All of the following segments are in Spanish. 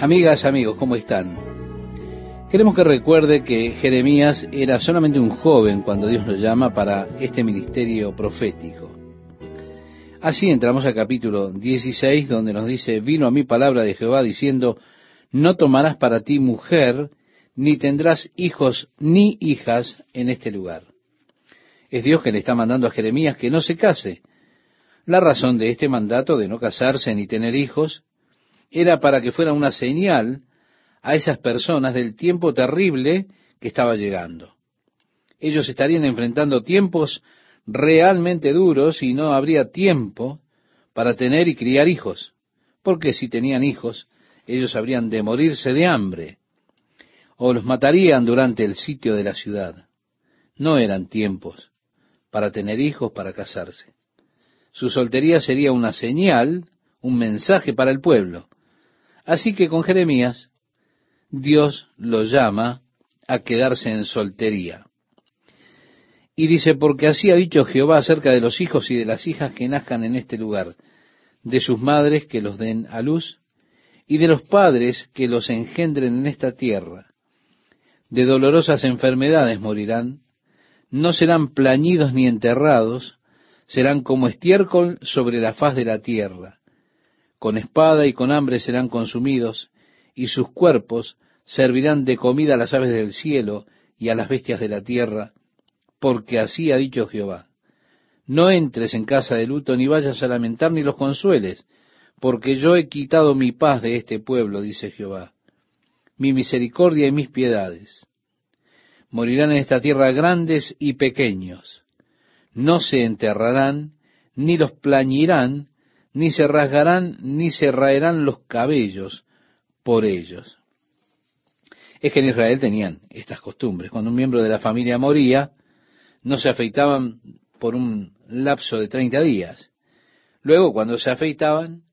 Amigas, amigos, ¿cómo están? Queremos que recuerde que Jeremías era solamente un joven cuando Dios lo llama para este ministerio profético. Así entramos al capítulo 16 donde nos dice, vino a mí palabra de Jehová diciendo, no tomarás para ti mujer, ni tendrás hijos ni hijas en este lugar. Es Dios que le está mandando a Jeremías que no se case. La razón de este mandato de no casarse ni tener hijos era para que fuera una señal a esas personas del tiempo terrible que estaba llegando. Ellos estarían enfrentando tiempos realmente duros y no habría tiempo para tener y criar hijos, porque si tenían hijos, ellos habrían de morirse de hambre, o los matarían durante el sitio de la ciudad. No eran tiempos para tener hijos, para casarse. Su soltería sería una señal, un mensaje para el pueblo. Así que con Jeremías, Dios lo llama a quedarse en soltería. Y dice, porque así ha dicho Jehová acerca de los hijos y de las hijas que nazcan en este lugar, de sus madres que los den a luz, y de los padres que los engendren en esta tierra. De dolorosas enfermedades morirán, no serán plañidos ni enterrados, serán como estiércol sobre la faz de la tierra con espada y con hambre serán consumidos, y sus cuerpos servirán de comida a las aves del cielo y a las bestias de la tierra, porque así ha dicho Jehová. No entres en casa de luto, ni vayas a lamentar, ni los consueles, porque yo he quitado mi paz de este pueblo, dice Jehová, mi misericordia y mis piedades. Morirán en esta tierra grandes y pequeños, no se enterrarán, ni los plañirán, ni se rasgarán, ni se raerán los cabellos por ellos. Es que en Israel tenían estas costumbres. Cuando un miembro de la familia moría, no se afeitaban por un lapso de 30 días. Luego, cuando se afeitaban,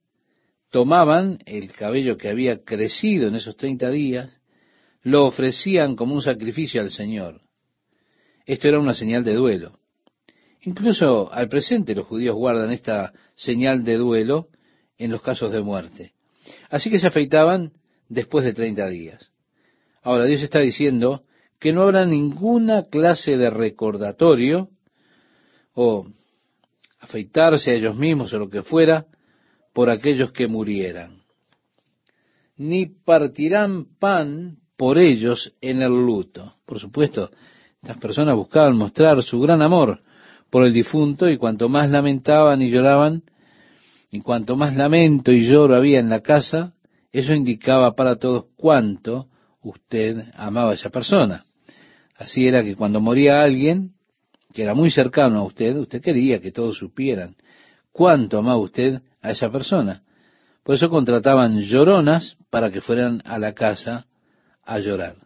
tomaban el cabello que había crecido en esos 30 días, lo ofrecían como un sacrificio al Señor. Esto era una señal de duelo. Incluso al presente los judíos guardan esta señal de duelo en los casos de muerte. Así que se afeitaban después de 30 días. Ahora Dios está diciendo que no habrá ninguna clase de recordatorio o afeitarse a ellos mismos o lo que fuera por aquellos que murieran. Ni partirán pan por ellos en el luto. Por supuesto, estas personas buscaban mostrar su gran amor por el difunto y cuanto más lamentaban y lloraban, y cuanto más lamento y lloro había en la casa, eso indicaba para todos cuánto usted amaba a esa persona. Así era que cuando moría alguien que era muy cercano a usted, usted quería que todos supieran cuánto amaba usted a esa persona. Por eso contrataban lloronas para que fueran a la casa a llorar.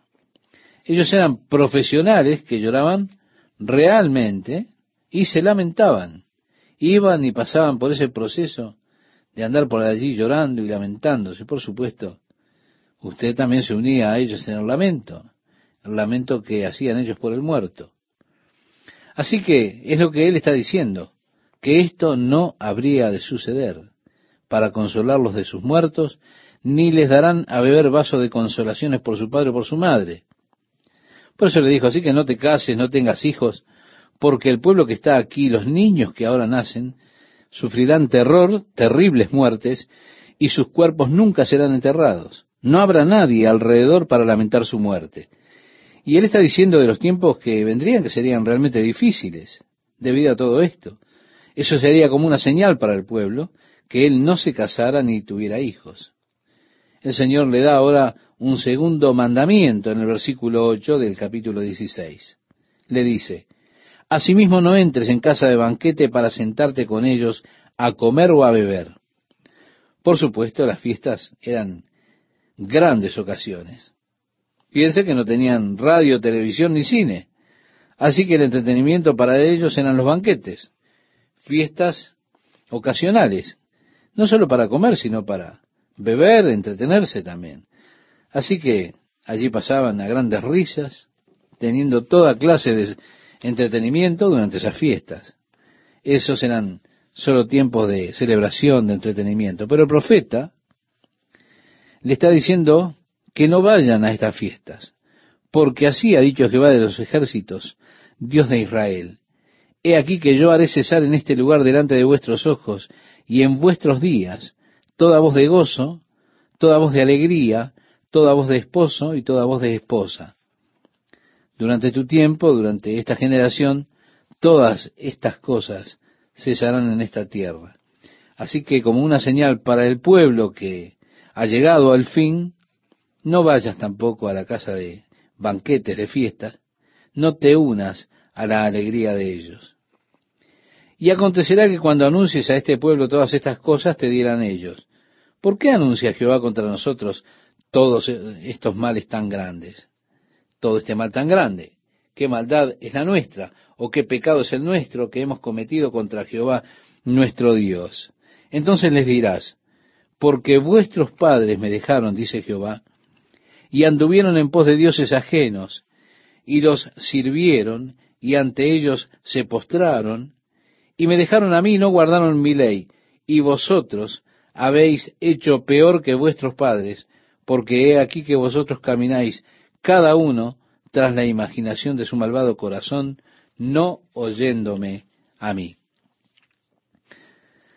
Ellos eran profesionales que lloraban realmente y se lamentaban. Iban y pasaban por ese proceso de andar por allí llorando y lamentándose. Por supuesto, usted también se unía a ellos en el lamento, el lamento que hacían ellos por el muerto. Así que es lo que él está diciendo, que esto no habría de suceder para consolarlos de sus muertos, ni les darán a beber vaso de consolaciones por su padre o por su madre. Por eso le dijo, así que no te cases, no tengas hijos, porque el pueblo que está aquí, los niños que ahora nacen, sufrirán terror, terribles muertes, y sus cuerpos nunca serán enterrados. No habrá nadie alrededor para lamentar su muerte. Y él está diciendo de los tiempos que vendrían que serían realmente difíciles debido a todo esto. Eso sería como una señal para el pueblo que él no se casara ni tuviera hijos. El Señor le da ahora un segundo mandamiento en el versículo 8 del capítulo 16. Le dice, Asimismo no entres en casa de banquete para sentarte con ellos a comer o a beber. Por supuesto, las fiestas eran grandes ocasiones. Piense que no tenían radio, televisión ni cine. Así que el entretenimiento para ellos eran los banquetes, fiestas ocasionales, no solo para comer, sino para beber, entretenerse también. Así que allí pasaban a grandes risas, teniendo toda clase de entretenimiento durante esas fiestas. Esos eran solo tiempos de celebración, de entretenimiento. Pero el profeta le está diciendo que no vayan a estas fiestas, porque así ha dicho Jehová de los ejércitos, Dios de Israel. He aquí que yo haré cesar en este lugar delante de vuestros ojos y en vuestros días toda voz de gozo, toda voz de alegría, toda voz de esposo y toda voz de esposa. Durante tu tiempo, durante esta generación, todas estas cosas cesarán en esta tierra. Así que como una señal para el pueblo que ha llegado al fin, no vayas tampoco a la casa de banquetes, de fiestas, no te unas a la alegría de ellos. Y acontecerá que cuando anuncies a este pueblo todas estas cosas, te dirán ellos, ¿por qué anuncia Jehová contra nosotros todos estos males tan grandes? Todo este mal tan grande. ¿Qué maldad es la nuestra? ¿O qué pecado es el nuestro que hemos cometido contra Jehová nuestro Dios? Entonces les dirás, porque vuestros padres me dejaron, dice Jehová, y anduvieron en pos de dioses ajenos, y los sirvieron, y ante ellos se postraron, y me dejaron a mí, no guardaron mi ley, y vosotros habéis hecho peor que vuestros padres, porque he aquí que vosotros camináis cada uno tras la imaginación de su malvado corazón, no oyéndome a mí.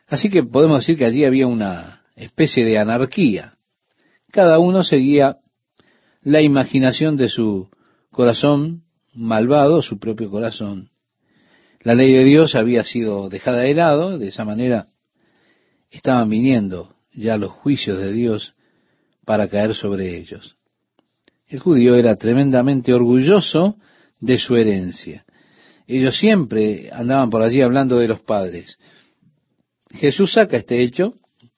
Así que podemos decir que allí había una especie de anarquía. Cada uno seguía la imaginación de su corazón malvado, su propio corazón. La ley de Dios había sido dejada de lado, de esa manera estaban viniendo ya los juicios de Dios para caer sobre ellos. El judío era tremendamente orgulloso de su herencia. Ellos siempre andaban por allí hablando de los padres. Jesús saca este hecho,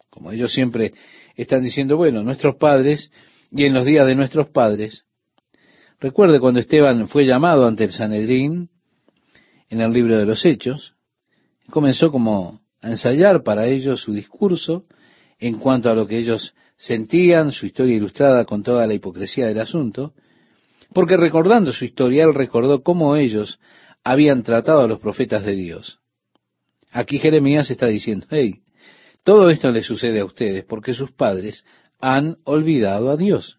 como ellos siempre están diciendo, bueno, nuestros padres y en los días de nuestros padres. Recuerde cuando Esteban fue llamado ante el Sanedrín en el libro de los Hechos, comenzó como a ensayar para ellos su discurso en cuanto a lo que ellos sentían, su historia ilustrada con toda la hipocresía del asunto, porque recordando su historia, él recordó cómo ellos habían tratado a los profetas de Dios. Aquí Jeremías está diciendo, hey, todo esto le sucede a ustedes porque sus padres han olvidado a Dios.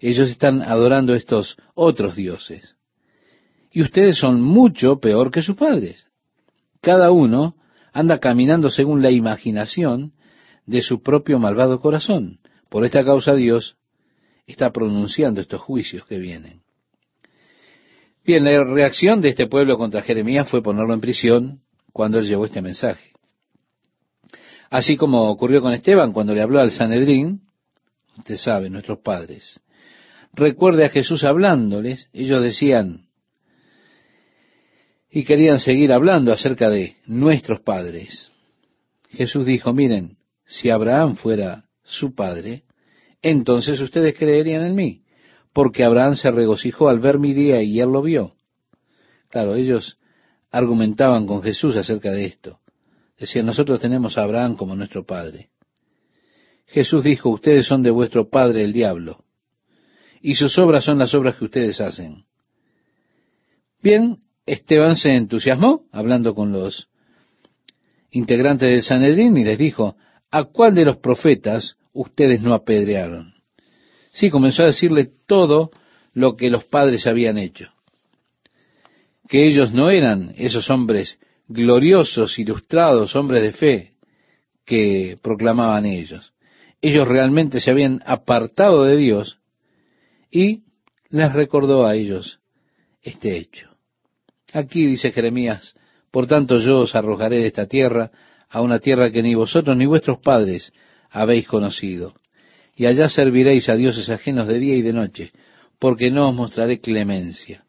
Ellos están adorando estos otros dioses. Y ustedes son mucho peor que sus padres. Cada uno anda caminando según la imaginación de su propio malvado corazón. Por esta causa Dios está pronunciando estos juicios que vienen. Bien, la reacción de este pueblo contra Jeremías fue ponerlo en prisión cuando él llevó este mensaje. Así como ocurrió con Esteban cuando le habló al Sanedrín, usted sabe, nuestros padres. Recuerde a Jesús hablándoles, ellos decían, y querían seguir hablando acerca de nuestros padres. Jesús dijo, miren, si Abraham fuera su padre, entonces ustedes creerían en mí, porque Abraham se regocijó al ver mi día y él lo vio. Claro, ellos argumentaban con Jesús acerca de esto. Decían, nosotros tenemos a Abraham como nuestro padre. Jesús dijo, ustedes son de vuestro padre el diablo, y sus obras son las obras que ustedes hacen. Bien, Esteban se entusiasmó, hablando con los integrantes del Sanedrín, y les dijo, ¿a cuál de los profetas ustedes no apedrearon? Sí, comenzó a decirle todo lo que los padres habían hecho. Que ellos no eran esos hombres gloriosos, ilustrados, hombres de fe que proclamaban ellos ellos realmente se habían apartado de Dios y les recordó a ellos este hecho. Aquí dice Jeremías, por tanto yo os arrojaré de esta tierra a una tierra que ni vosotros ni vuestros padres habéis conocido, y allá serviréis a dioses ajenos de día y de noche, porque no os mostraré clemencia.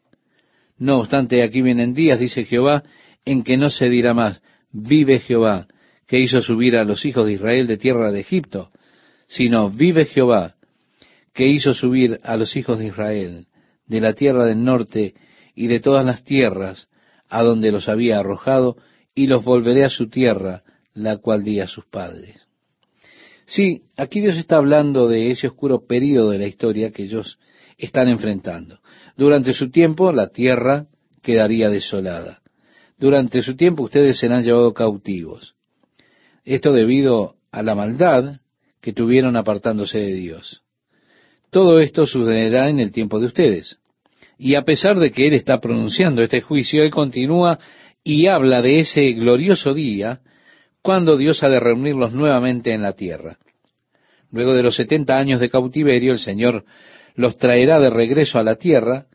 No obstante, aquí vienen días, dice Jehová, en que no se dirá más, vive Jehová, que hizo subir a los hijos de Israel de tierra de Egipto, sino vive Jehová, que hizo subir a los hijos de Israel de la tierra del norte y de todas las tierras a donde los había arrojado, y los volveré a su tierra, la cual di a sus padres. Sí, aquí Dios está hablando de ese oscuro período de la historia que ellos están enfrentando. Durante su tiempo la tierra quedaría desolada. Durante su tiempo ustedes serán llevados cautivos. Esto debido a la maldad que tuvieron apartándose de Dios. Todo esto sucederá en el tiempo de ustedes. Y a pesar de que Él está pronunciando este juicio, Él continúa y habla de ese glorioso día cuando Dios ha de reunirlos nuevamente en la tierra. Luego de los setenta años de cautiverio, el Señor los traerá de regreso a la tierra,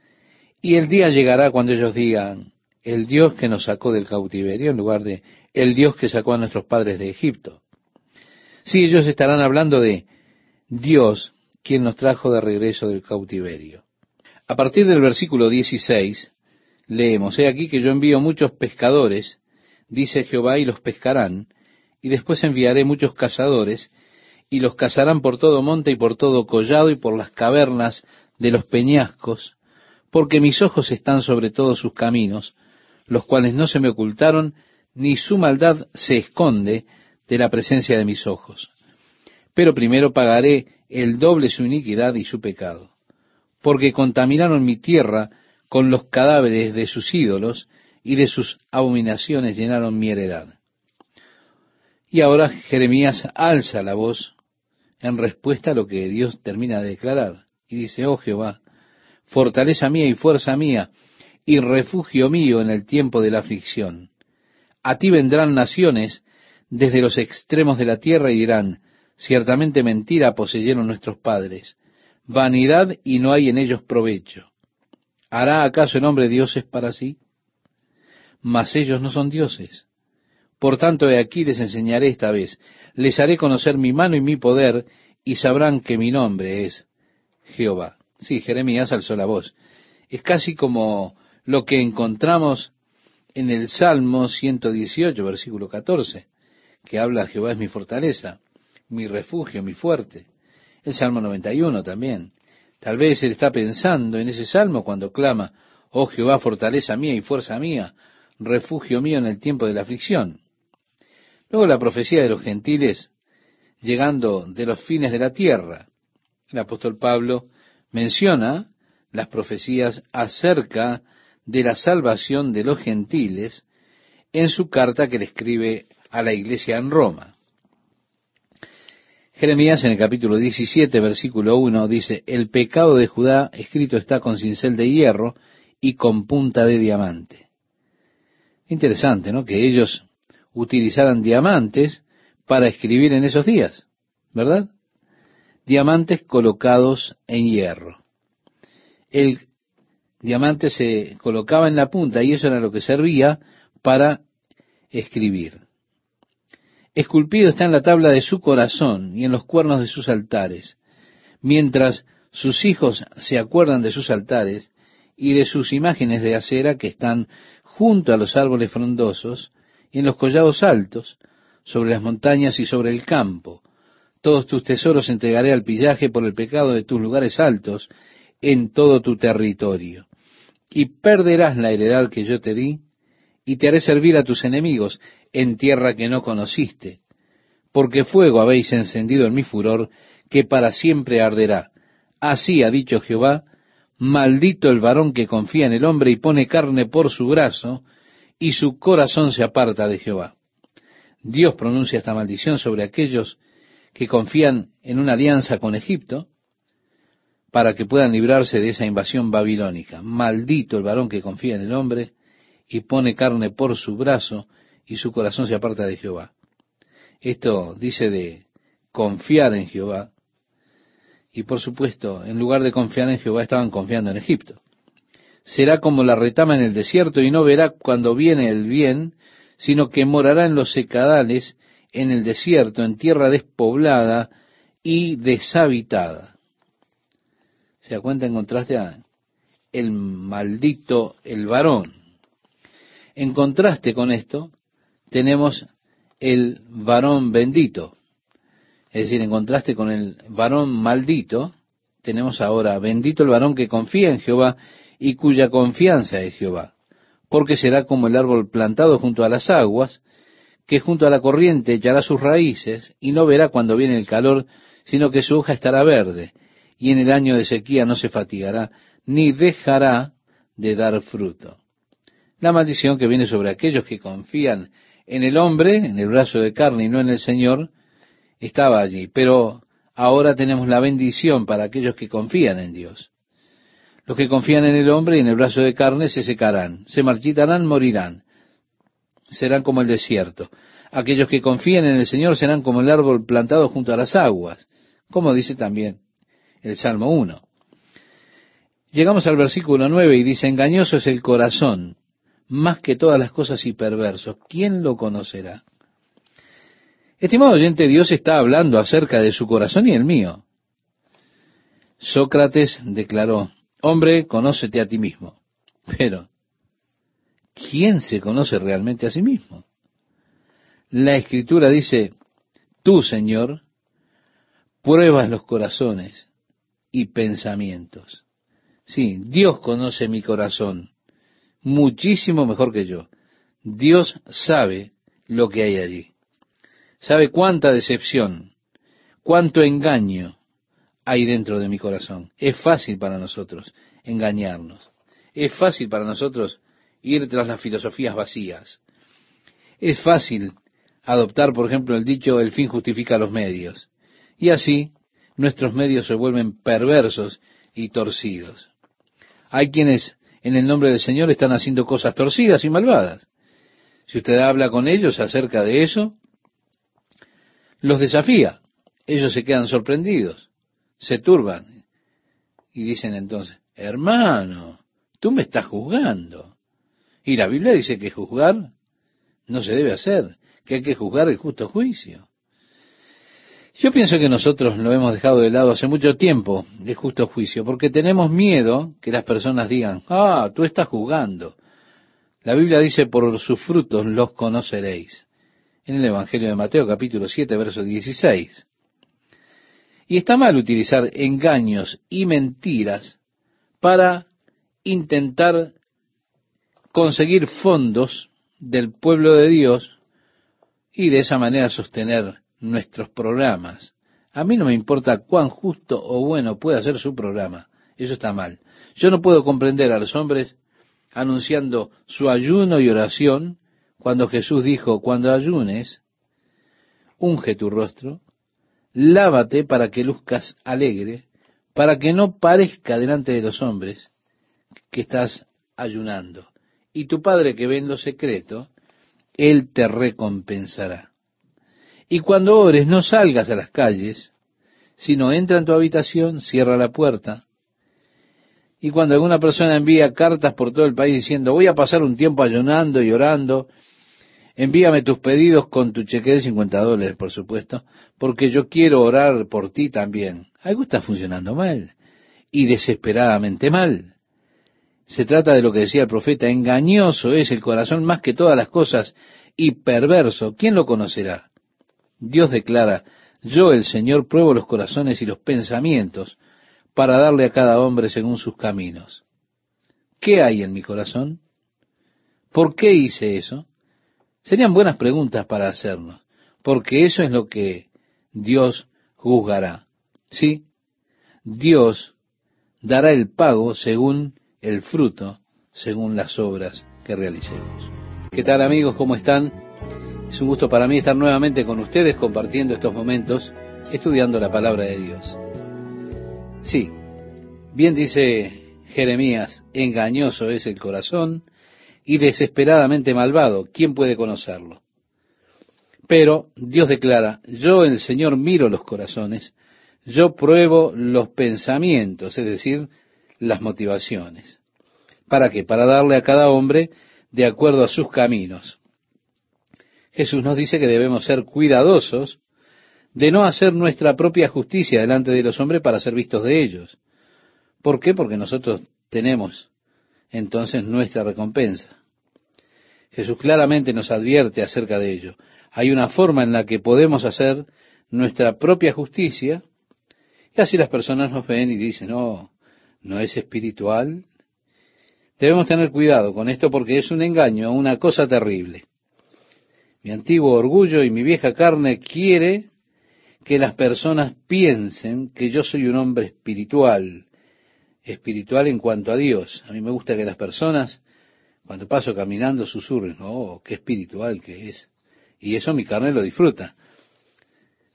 y el día llegará cuando ellos digan, el Dios que nos sacó del cautiverio, en lugar de el Dios que sacó a nuestros padres de Egipto. Sí, ellos estarán hablando de Dios, quien nos trajo de regreso del cautiverio. A partir del versículo 16, leemos, He aquí que yo envío muchos pescadores, dice Jehová, y los pescarán, y después enviaré muchos cazadores, y los cazarán por todo monte y por todo collado y por las cavernas de los peñascos, porque mis ojos están sobre todos sus caminos, los cuales no se me ocultaron, ni su maldad se esconde de la presencia de mis ojos. Pero primero pagaré el doble su iniquidad y su pecado, porque contaminaron mi tierra con los cadáveres de sus ídolos, y de sus abominaciones llenaron mi heredad. Y ahora Jeremías alza la voz en respuesta a lo que Dios termina de declarar, y dice, oh Jehová, fortaleza mía y fuerza mía, y refugio mío en el tiempo de la aflicción. A ti vendrán naciones desde los extremos de la tierra y dirán, ciertamente mentira poseyeron nuestros padres, vanidad y no hay en ellos provecho. ¿Hará acaso el hombre dioses para sí? Mas ellos no son dioses. Por tanto, he aquí les enseñaré esta vez, les haré conocer mi mano y mi poder, y sabrán que mi nombre es Jehová. Sí, Jeremías alzó la voz. Es casi como lo que encontramos en el Salmo 118, versículo 14, que habla Jehová es mi fortaleza, mi refugio, mi fuerte. El Salmo 91 también. Tal vez él está pensando en ese salmo cuando clama, oh Jehová, fortaleza mía y fuerza mía, refugio mío en el tiempo de la aflicción. Luego la profecía de los gentiles llegando de los fines de la tierra. El apóstol Pablo menciona las profecías acerca de la salvación de los gentiles en su carta que le escribe a la iglesia en Roma. Jeremías en el capítulo 17, versículo 1 dice, el pecado de Judá escrito está con cincel de hierro y con punta de diamante. Interesante, ¿no? Que ellos utilizaran diamantes para escribir en esos días, ¿verdad? Diamantes colocados en hierro. El diamante se colocaba en la punta y eso era lo que servía para escribir. Esculpido está en la tabla de su corazón y en los cuernos de sus altares, mientras sus hijos se acuerdan de sus altares y de sus imágenes de acera que están junto a los árboles frondosos y en los collados altos, sobre las montañas y sobre el campo. Todos tus tesoros entregaré al pillaje por el pecado de tus lugares altos en todo tu territorio y perderás la heredad que yo te di, y te haré servir a tus enemigos en tierra que no conociste, porque fuego habéis encendido en mi furor, que para siempre arderá. Así ha dicho Jehová, maldito el varón que confía en el hombre y pone carne por su brazo, y su corazón se aparta de Jehová. Dios pronuncia esta maldición sobre aquellos que confían en una alianza con Egipto, para que puedan librarse de esa invasión babilónica. Maldito el varón que confía en el hombre y pone carne por su brazo y su corazón se aparta de Jehová. Esto dice de confiar en Jehová. Y por supuesto, en lugar de confiar en Jehová, estaban confiando en Egipto. Será como la retama en el desierto y no verá cuando viene el bien, sino que morará en los secadales, en el desierto, en tierra despoblada y deshabitada se da cuenta en contraste a el maldito, el varón. En contraste con esto, tenemos el varón bendito. Es decir, en contraste con el varón maldito, tenemos ahora bendito el varón que confía en Jehová y cuya confianza es Jehová, porque será como el árbol plantado junto a las aguas, que junto a la corriente echará sus raíces y no verá cuando viene el calor, sino que su hoja estará verde y en el año de sequía no se fatigará, ni dejará de dar fruto. La maldición que viene sobre aquellos que confían en el hombre, en el brazo de carne y no en el Señor, estaba allí. Pero ahora tenemos la bendición para aquellos que confían en Dios. Los que confían en el hombre y en el brazo de carne se secarán, se marchitarán, morirán. Serán como el desierto. Aquellos que confían en el Señor serán como el árbol plantado junto a las aguas, como dice también el Salmo 1. Llegamos al versículo 9 y dice, engañoso es el corazón, más que todas las cosas y perversos. ¿Quién lo conocerá? Estimado oyente, Dios está hablando acerca de su corazón y el mío. Sócrates declaró, hombre, conócete a ti mismo. Pero, ¿quién se conoce realmente a sí mismo? La escritura dice, tú, Señor, pruebas los corazones y pensamientos. Sí, Dios conoce mi corazón muchísimo mejor que yo. Dios sabe lo que hay allí. Sabe cuánta decepción, cuánto engaño hay dentro de mi corazón. Es fácil para nosotros engañarnos. Es fácil para nosotros ir tras las filosofías vacías. Es fácil adoptar, por ejemplo, el dicho el fin justifica los medios. Y así nuestros medios se vuelven perversos y torcidos. Hay quienes en el nombre del Señor están haciendo cosas torcidas y malvadas. Si usted habla con ellos acerca de eso, los desafía. Ellos se quedan sorprendidos, se turban y dicen entonces, hermano, tú me estás juzgando. Y la Biblia dice que juzgar no se debe hacer, que hay que juzgar el justo juicio. Yo pienso que nosotros lo hemos dejado de lado hace mucho tiempo, de justo juicio, porque tenemos miedo que las personas digan, ah, tú estás juzgando. La Biblia dice, por sus frutos los conoceréis. En el Evangelio de Mateo capítulo 7, verso 16. Y está mal utilizar engaños y mentiras para intentar conseguir fondos del pueblo de Dios y de esa manera sostener nuestros programas. A mí no me importa cuán justo o bueno pueda ser su programa. Eso está mal. Yo no puedo comprender a los hombres anunciando su ayuno y oración cuando Jesús dijo, cuando ayunes, unge tu rostro, lávate para que luzcas alegre, para que no parezca delante de los hombres que estás ayunando. Y tu Padre que ve en lo secreto, Él te recompensará. Y cuando ores, no salgas a las calles, sino entra en tu habitación, cierra la puerta. Y cuando alguna persona envía cartas por todo el país diciendo, voy a pasar un tiempo ayunando y orando, envíame tus pedidos con tu cheque de 50 dólares, por supuesto, porque yo quiero orar por ti también. Algo está funcionando mal, y desesperadamente mal. Se trata de lo que decía el profeta, engañoso es el corazón más que todas las cosas, y perverso. ¿Quién lo conocerá? Dios declara, yo el Señor pruebo los corazones y los pensamientos para darle a cada hombre según sus caminos. ¿Qué hay en mi corazón? ¿Por qué hice eso? Serían buenas preguntas para hacernos, porque eso es lo que Dios juzgará. Sí, Dios dará el pago según el fruto, según las obras que realicemos. ¿Qué tal amigos? ¿Cómo están? Es un gusto para mí estar nuevamente con ustedes compartiendo estos momentos, estudiando la palabra de Dios. Sí, bien dice Jeremías, engañoso es el corazón y desesperadamente malvado, ¿quién puede conocerlo? Pero Dios declara, yo el Señor miro los corazones, yo pruebo los pensamientos, es decir, las motivaciones. ¿Para qué? Para darle a cada hombre de acuerdo a sus caminos. Jesús nos dice que debemos ser cuidadosos de no hacer nuestra propia justicia delante de los hombres para ser vistos de ellos. ¿Por qué? Porque nosotros tenemos entonces nuestra recompensa. Jesús claramente nos advierte acerca de ello. Hay una forma en la que podemos hacer nuestra propia justicia y así las personas nos ven y dicen, no, no es espiritual. Debemos tener cuidado con esto porque es un engaño, una cosa terrible. Mi antiguo orgullo y mi vieja carne quiere que las personas piensen que yo soy un hombre espiritual, espiritual en cuanto a Dios. A mí me gusta que las personas, cuando paso caminando, susurren, oh, qué espiritual que es. Y eso mi carne lo disfruta.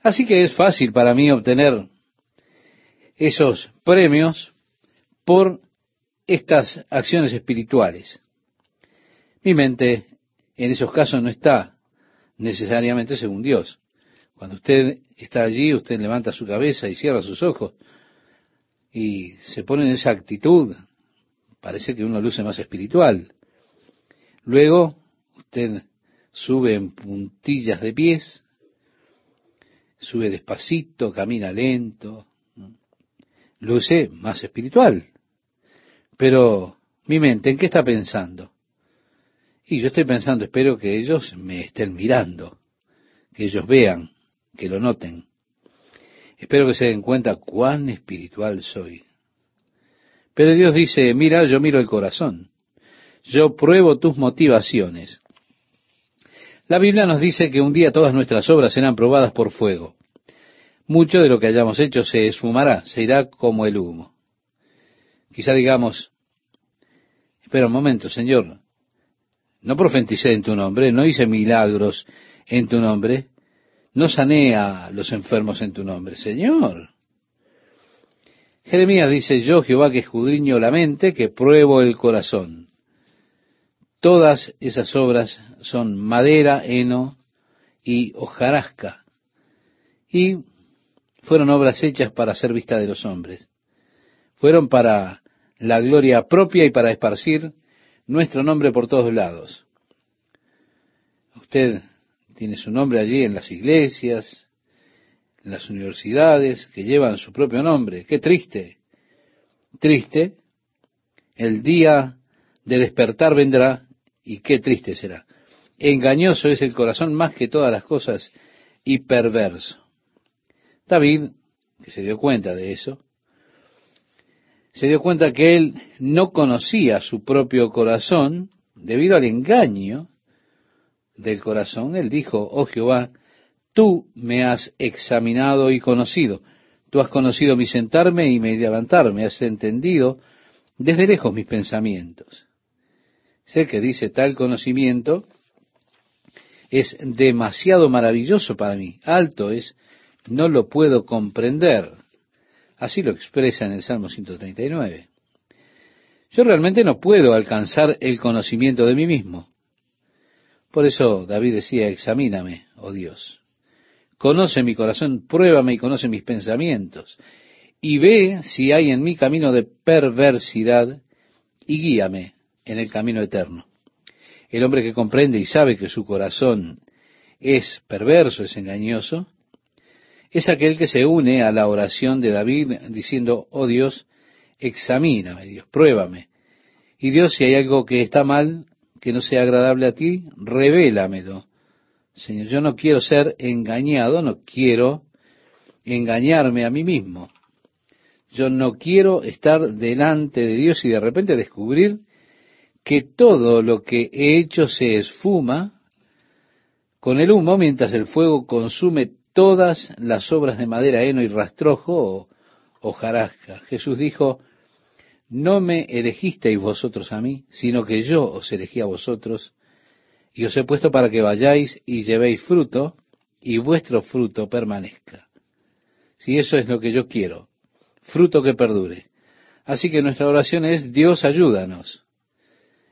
Así que es fácil para mí obtener esos premios por estas acciones espirituales. Mi mente en esos casos no está necesariamente según Dios. Cuando usted está allí, usted levanta su cabeza y cierra sus ojos y se pone en esa actitud, parece que uno luce más espiritual. Luego, usted sube en puntillas de pies, sube despacito, camina lento, luce más espiritual. Pero mi mente, ¿en qué está pensando? Y yo estoy pensando, espero que ellos me estén mirando, que ellos vean, que lo noten. Espero que se den cuenta cuán espiritual soy. Pero Dios dice, mira, yo miro el corazón. Yo pruebo tus motivaciones. La Biblia nos dice que un día todas nuestras obras serán probadas por fuego. Mucho de lo que hayamos hecho se esfumará, se irá como el humo. Quizá digamos, espera un momento, Señor, no profeticé en tu nombre, no hice milagros en tu nombre, no sané a los enfermos en tu nombre, Señor. Jeremías dice, yo Jehová que escudriño la mente, que pruebo el corazón. Todas esas obras son madera, heno y hojarasca. Y fueron obras hechas para ser vista de los hombres. Fueron para la gloria propia y para esparcir nuestro nombre por todos lados. Usted tiene su nombre allí en las iglesias, en las universidades, que llevan su propio nombre. Qué triste, triste. El día de despertar vendrá y qué triste será. Engañoso es el corazón más que todas las cosas y perverso. David, que se dio cuenta de eso, se dio cuenta que él no conocía su propio corazón debido al engaño del corazón. Él dijo, oh Jehová, tú me has examinado y conocido. Tú has conocido mi sentarme y mi levantarme, has entendido desde lejos mis pensamientos. Sé que dice tal conocimiento es demasiado maravilloso para mí, alto es, no lo puedo comprender. Así lo expresa en el Salmo 139. Yo realmente no puedo alcanzar el conocimiento de mí mismo. Por eso David decía, examíname, oh Dios. Conoce mi corazón, pruébame y conoce mis pensamientos. Y ve si hay en mí camino de perversidad y guíame en el camino eterno. El hombre que comprende y sabe que su corazón es perverso, es engañoso, es aquel que se une a la oración de David diciendo, oh Dios, examíname, Dios, pruébame. Y Dios, si hay algo que está mal, que no sea agradable a ti, revélamelo. Señor, yo no quiero ser engañado, no quiero engañarme a mí mismo. Yo no quiero estar delante de Dios y de repente descubrir que todo lo que he hecho se esfuma con el humo mientras el fuego consume todas las obras de madera, heno y rastrojo o hojarasca. Jesús dijo, no me elegisteis vosotros a mí, sino que yo os elegí a vosotros, y os he puesto para que vayáis y llevéis fruto, y vuestro fruto permanezca. Si eso es lo que yo quiero, fruto que perdure. Así que nuestra oración es, Dios ayúdanos.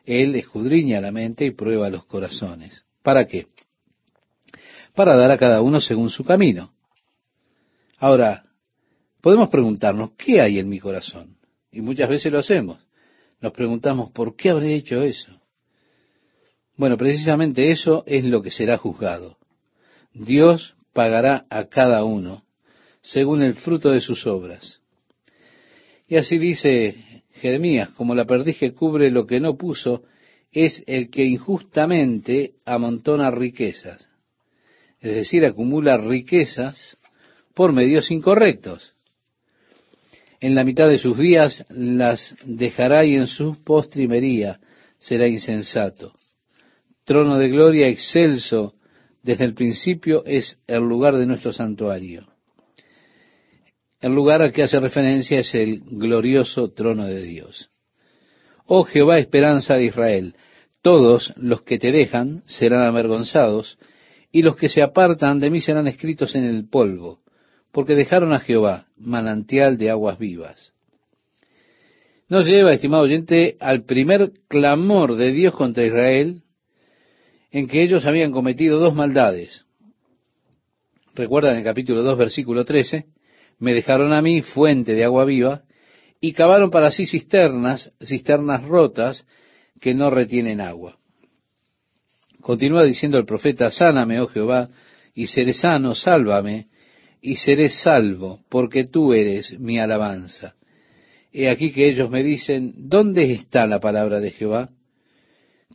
Él escudriña la mente y prueba los corazones. ¿Para qué? Para dar a cada uno según su camino. Ahora, podemos preguntarnos, ¿qué hay en mi corazón? Y muchas veces lo hacemos. Nos preguntamos, ¿por qué habré hecho eso? Bueno, precisamente eso es lo que será juzgado. Dios pagará a cada uno según el fruto de sus obras. Y así dice Jeremías, como la perdiz que cubre lo que no puso, es el que injustamente amontona riquezas es decir, acumula riquezas por medios incorrectos. En la mitad de sus días las dejará y en su postrimería será insensato. Trono de gloria excelso desde el principio es el lugar de nuestro santuario. El lugar al que hace referencia es el glorioso trono de Dios. Oh Jehová, esperanza de Israel, todos los que te dejan serán avergonzados, y los que se apartan de mí serán escritos en el polvo, porque dejaron a Jehová, manantial de aguas vivas. Nos lleva, estimado oyente, al primer clamor de Dios contra Israel, en que ellos habían cometido dos maldades. Recuerda en el capítulo 2, versículo 13, me dejaron a mí fuente de agua viva, y cavaron para sí cisternas, cisternas rotas, que no retienen agua. Continúa diciendo el profeta, sáname, oh Jehová, y seré sano, sálvame, y seré salvo, porque tú eres mi alabanza. He aquí que ellos me dicen, ¿dónde está la palabra de Jehová?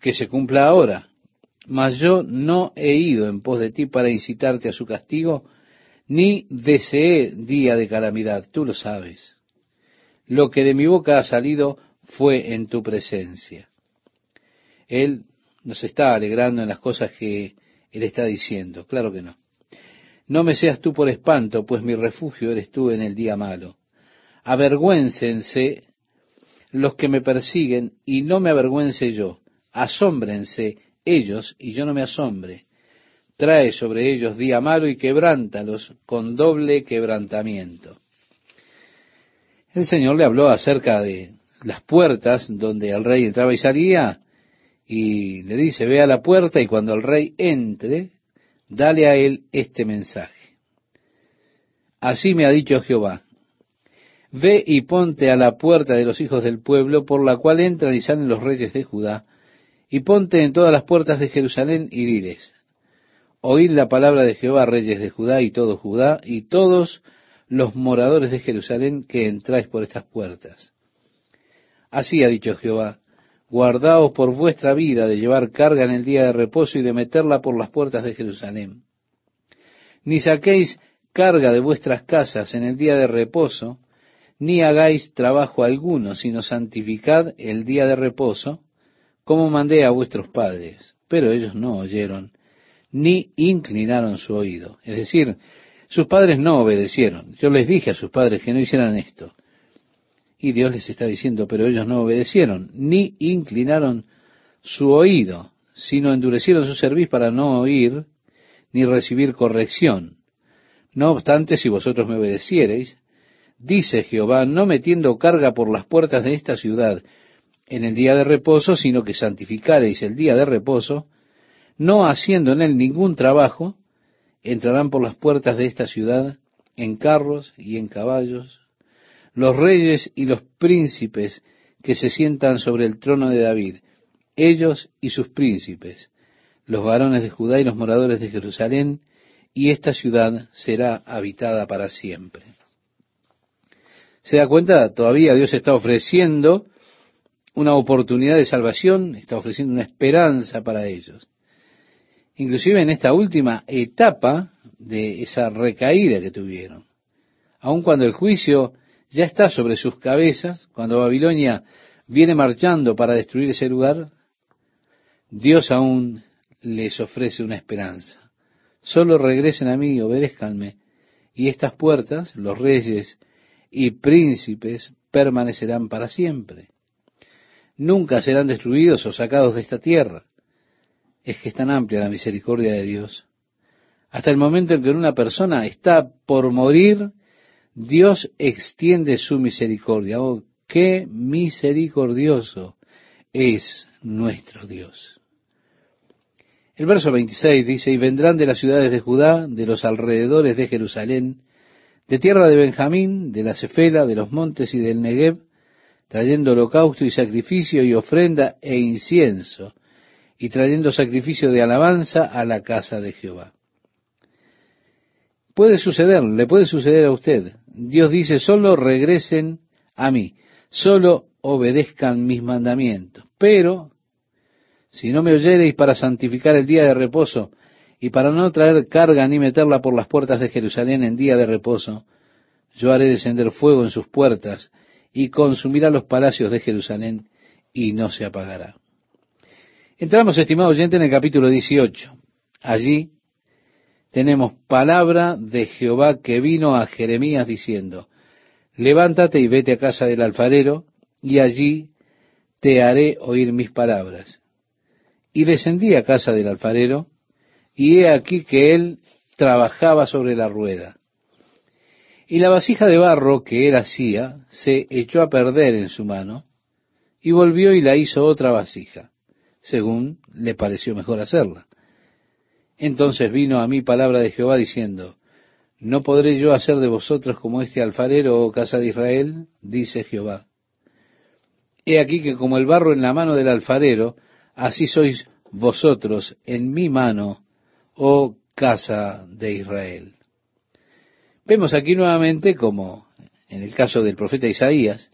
Que se cumpla ahora. Mas yo no he ido en pos de ti para incitarte a su castigo, ni deseé día de calamidad, tú lo sabes. Lo que de mi boca ha salido fue en tu presencia. Él nos está alegrando en las cosas que Él está diciendo. Claro que no. No me seas tú por espanto, pues mi refugio eres tú en el día malo. Avergüéncense los que me persiguen y no me avergüence yo. Asómbrense ellos y yo no me asombre. Trae sobre ellos día malo y quebrántalos con doble quebrantamiento. El Señor le habló acerca de las puertas donde el rey entraba y salía y le dice, ve a la puerta y cuando el rey entre, dale a él este mensaje. Así me ha dicho Jehová, ve y ponte a la puerta de los hijos del pueblo, por la cual entran y salen los reyes de Judá, y ponte en todas las puertas de Jerusalén y diles, oíd la palabra de Jehová, reyes de Judá y todo Judá, y todos los moradores de Jerusalén que entráis por estas puertas. Así ha dicho Jehová, guardaos por vuestra vida de llevar carga en el día de reposo y de meterla por las puertas de Jerusalén. Ni saquéis carga de vuestras casas en el día de reposo, ni hagáis trabajo alguno, sino santificad el día de reposo, como mandé a vuestros padres. Pero ellos no oyeron, ni inclinaron su oído. Es decir, sus padres no obedecieron. Yo les dije a sus padres que no hicieran esto. Y Dios les está diciendo, pero ellos no obedecieron, ni inclinaron su oído, sino endurecieron su cerviz para no oír ni recibir corrección. No obstante, si vosotros me obedeciereis, dice Jehová, no metiendo carga por las puertas de esta ciudad en el día de reposo, sino que santificareis el día de reposo, no haciendo en él ningún trabajo, entrarán por las puertas de esta ciudad en carros y en caballos, los reyes y los príncipes que se sientan sobre el trono de David, ellos y sus príncipes, los varones de Judá y los moradores de Jerusalén, y esta ciudad será habitada para siempre. ¿Se da cuenta? Todavía Dios está ofreciendo una oportunidad de salvación, está ofreciendo una esperanza para ellos. Inclusive en esta última etapa de esa recaída que tuvieron. Aun cuando el juicio ya está sobre sus cabezas, cuando Babilonia viene marchando para destruir ese lugar, Dios aún les ofrece una esperanza. Solo regresen a mí, obedézcanme, y estas puertas, los reyes y príncipes, permanecerán para siempre. Nunca serán destruidos o sacados de esta tierra. Es que es tan amplia la misericordia de Dios. Hasta el momento en que una persona está por morir, Dios extiende su misericordia. Oh, qué misericordioso es nuestro Dios. El verso 26 dice, y vendrán de las ciudades de Judá, de los alrededores de Jerusalén, de tierra de Benjamín, de la Cefela, de los montes y del Negev, trayendo holocausto y sacrificio y ofrenda e incienso, y trayendo sacrificio de alabanza a la casa de Jehová. Puede suceder, le puede suceder a usted. Dios dice, solo regresen a mí, solo obedezcan mis mandamientos. Pero, si no me oyereis para santificar el día de reposo, y para no traer carga ni meterla por las puertas de Jerusalén en día de reposo, yo haré descender fuego en sus puertas, y consumirá los palacios de Jerusalén, y no se apagará. Entramos, estimado oyente, en el capítulo 18. Allí tenemos palabra de Jehová que vino a Jeremías diciendo, levántate y vete a casa del alfarero, y allí te haré oír mis palabras. Y descendí a casa del alfarero, y he aquí que él trabajaba sobre la rueda. Y la vasija de barro que él hacía se echó a perder en su mano, y volvió y la hizo otra vasija, según le pareció mejor hacerla. Entonces vino a mí palabra de Jehová diciendo, ¿no podré yo hacer de vosotros como este alfarero, oh casa de Israel? dice Jehová. He aquí que como el barro en la mano del alfarero, así sois vosotros en mi mano, oh casa de Israel. Vemos aquí nuevamente como en el caso del profeta Isaías,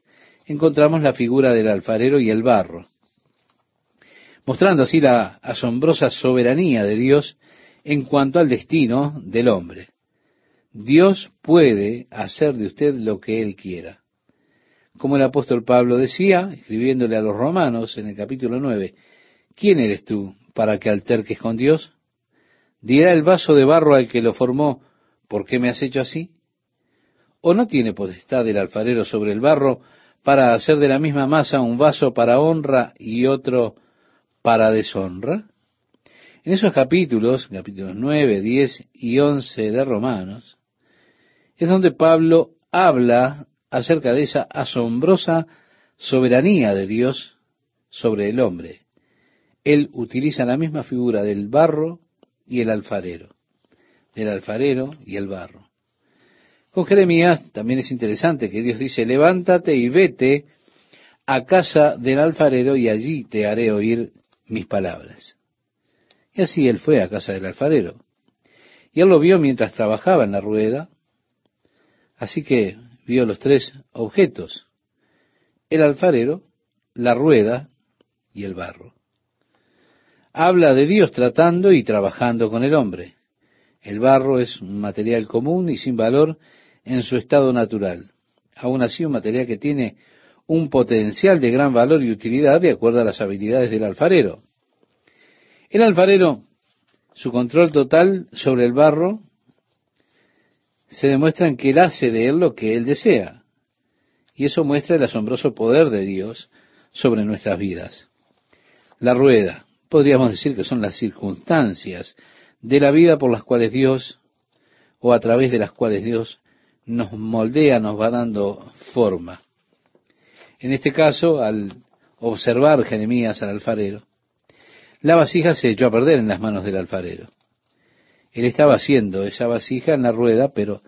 encontramos la figura del alfarero y el barro, mostrando así la asombrosa soberanía de Dios en cuanto al destino del hombre. Dios puede hacer de usted lo que Él quiera. Como el apóstol Pablo decía, escribiéndole a los romanos en el capítulo 9, ¿quién eres tú para que alterques con Dios? Dirá el vaso de barro al que lo formó, ¿por qué me has hecho así? ¿O no tiene potestad el alfarero sobre el barro para hacer de la misma masa un vaso para honra y otro para deshonra? En esos capítulos, capítulos 9, 10 y 11 de Romanos, es donde Pablo habla acerca de esa asombrosa soberanía de Dios sobre el hombre. Él utiliza la misma figura del barro y el alfarero, del alfarero y el barro. Con Jeremías también es interesante que Dios dice, levántate y vete a casa del alfarero y allí te haré oír mis palabras. Y así él fue a casa del alfarero. Y él lo vio mientras trabajaba en la rueda. Así que vio los tres objetos. El alfarero, la rueda y el barro. Habla de Dios tratando y trabajando con el hombre. El barro es un material común y sin valor en su estado natural. Aún así, un material que tiene un potencial de gran valor y utilidad de acuerdo a las habilidades del alfarero. El alfarero, su control total sobre el barro, se demuestra en que él hace de él lo que él desea. Y eso muestra el asombroso poder de Dios sobre nuestras vidas. La rueda, podríamos decir que son las circunstancias de la vida por las cuales Dios, o a través de las cuales Dios nos moldea, nos va dando forma. En este caso, al observar Jeremías al alfarero, la vasija se echó a perder en las manos del alfarero. Él estaba haciendo esa vasija en la rueda, pero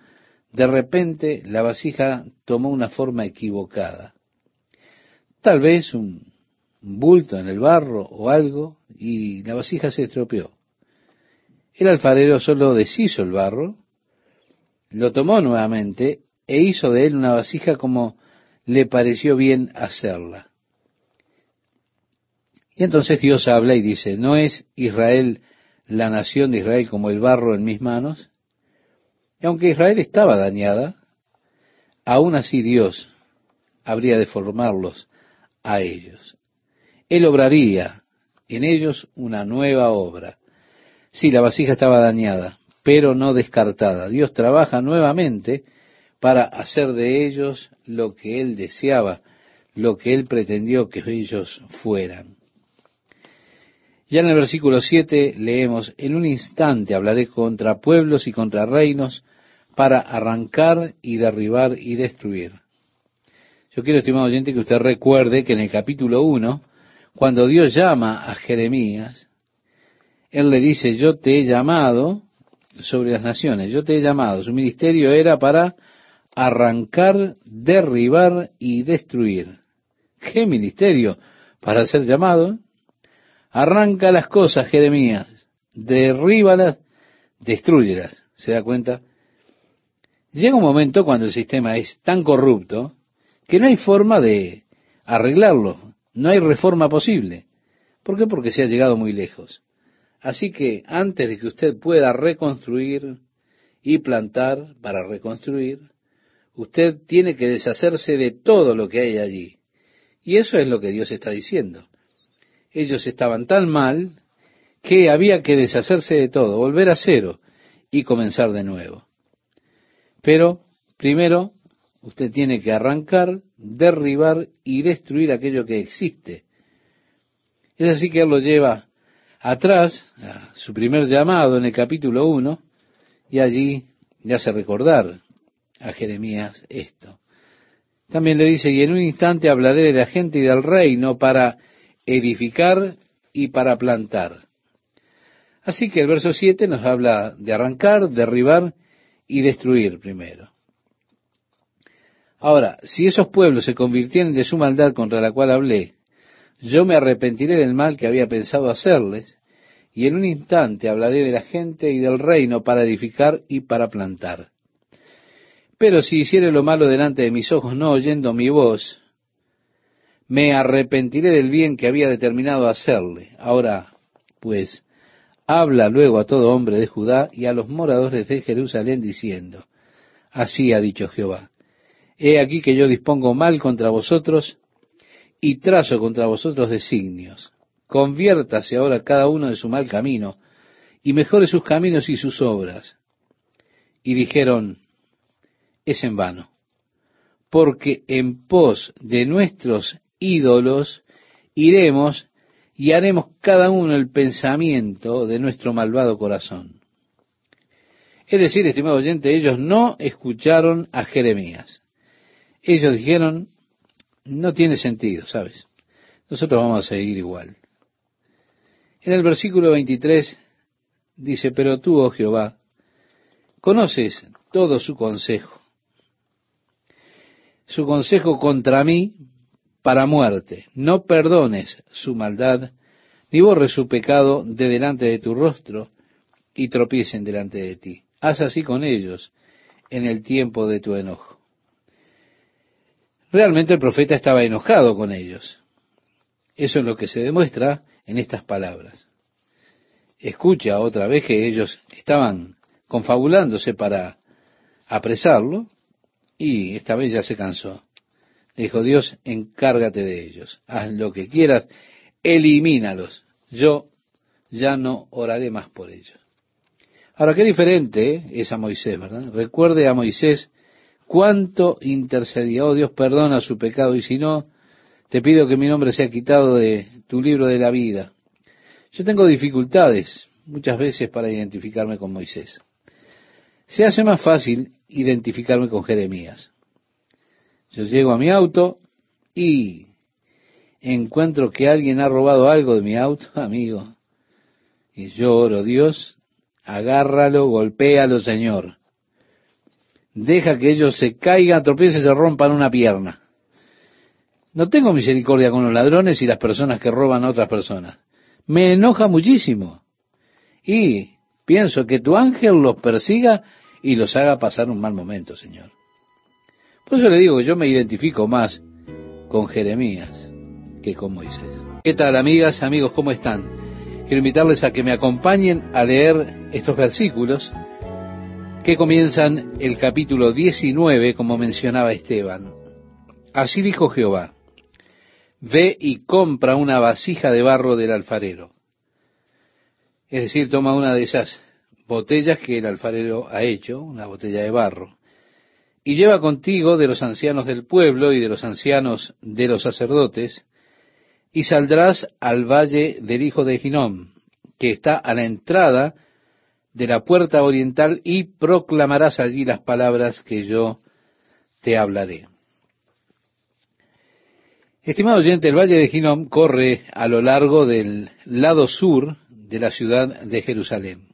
de repente la vasija tomó una forma equivocada. Tal vez un bulto en el barro o algo, y la vasija se estropeó. El alfarero solo deshizo el barro lo tomó nuevamente e hizo de él una vasija como le pareció bien hacerla. Y entonces Dios habla y dice, ¿no es Israel la nación de Israel como el barro en mis manos? Y aunque Israel estaba dañada, aún así Dios habría de formarlos a ellos. Él obraría en ellos una nueva obra. Sí, la vasija estaba dañada, pero no descartada. Dios trabaja nuevamente para hacer de ellos lo que Él deseaba, lo que Él pretendió que ellos fueran. Ya en el versículo 7 leemos, en un instante hablaré contra pueblos y contra reinos para arrancar y derribar y destruir. Yo quiero, estimado oyente, que usted recuerde que en el capítulo 1, cuando Dios llama a Jeremías, Él le dice, yo te he llamado sobre las naciones. Yo te he llamado. Su ministerio era para arrancar, derribar y destruir. ¿Qué ministerio para ser llamado? Arranca las cosas, Jeremías. Derríbalas, destruyelas. ¿Se da cuenta? Llega un momento cuando el sistema es tan corrupto que no hay forma de arreglarlo. No hay reforma posible. ¿Por qué? Porque se ha llegado muy lejos. Así que antes de que usted pueda reconstruir y plantar para reconstruir, usted tiene que deshacerse de todo lo que hay allí. Y eso es lo que Dios está diciendo. Ellos estaban tan mal que había que deshacerse de todo, volver a cero y comenzar de nuevo. Pero primero usted tiene que arrancar, derribar y destruir aquello que existe. Es así que Él lo lleva atrás a su primer llamado en el capítulo 1 y allí le hace recordar a Jeremías esto. También le dice, y en un instante hablaré de la gente y del reino para edificar y para plantar. Así que el verso 7 nos habla de arrancar, derribar y destruir primero. Ahora, si esos pueblos se convirtieren de su maldad contra la cual hablé, yo me arrepentiré del mal que había pensado hacerles, y en un instante hablaré de la gente y del reino para edificar y para plantar. Pero si hiciere lo malo delante de mis ojos, no oyendo mi voz, me arrepentiré del bien que había determinado hacerle. Ahora, pues, habla luego a todo hombre de Judá y a los moradores de Jerusalén diciendo, así ha dicho Jehová, he aquí que yo dispongo mal contra vosotros y trazo contra vosotros designios. Conviértase ahora cada uno de su mal camino y mejore sus caminos y sus obras. Y dijeron, es en vano, porque en pos de nuestros ídolos iremos y haremos cada uno el pensamiento de nuestro malvado corazón. Es decir, estimado oyente, ellos no escucharon a Jeremías. Ellos dijeron, no tiene sentido, ¿sabes? Nosotros vamos a seguir igual. En el versículo 23 dice, pero tú, oh Jehová, conoces todo su consejo. Su consejo contra mí para muerte. No perdones su maldad, ni borres su pecado de delante de tu rostro, y tropiecen delante de ti. Haz así con ellos en el tiempo de tu enojo. Realmente el profeta estaba enojado con ellos. Eso es lo que se demuestra en estas palabras. Escucha otra vez que ellos estaban confabulándose para apresarlo y esta vez ya se cansó. Dijo, Dios, encárgate de ellos, haz lo que quieras, elimínalos. Yo ya no oraré más por ellos. Ahora, qué diferente es a Moisés, ¿verdad? Recuerde a Moisés cuánto intercedió, oh Dios, perdona su pecado, y si no, te pido que mi nombre sea quitado de tu libro de la vida. Yo tengo dificultades muchas veces para identificarme con Moisés. Se hace más fácil identificarme con Jeremías. Yo llego a mi auto y encuentro que alguien ha robado algo de mi auto, amigo, y yo oro, Dios, agárralo, golpéalo, Señor deja que ellos se caigan, tropiecen y se rompan una pierna. No tengo misericordia con los ladrones y las personas que roban a otras personas. Me enoja muchísimo. Y pienso que tu ángel los persiga y los haga pasar un mal momento, Señor. Por eso le digo que yo me identifico más con Jeremías que con Moisés. ¿Qué tal, amigas, amigos? ¿Cómo están? Quiero invitarles a que me acompañen a leer estos versículos que comienzan el capítulo 19, como mencionaba Esteban. Así dijo Jehová, ve y compra una vasija de barro del alfarero. Es decir, toma una de esas botellas que el alfarero ha hecho, una botella de barro, y lleva contigo de los ancianos del pueblo y de los ancianos de los sacerdotes, y saldrás al valle del hijo de Ginón, que está a la entrada de la puerta oriental y proclamarás allí las palabras que yo te hablaré. Estimado oyente, el valle de Ginom corre a lo largo del lado sur de la ciudad de Jerusalén.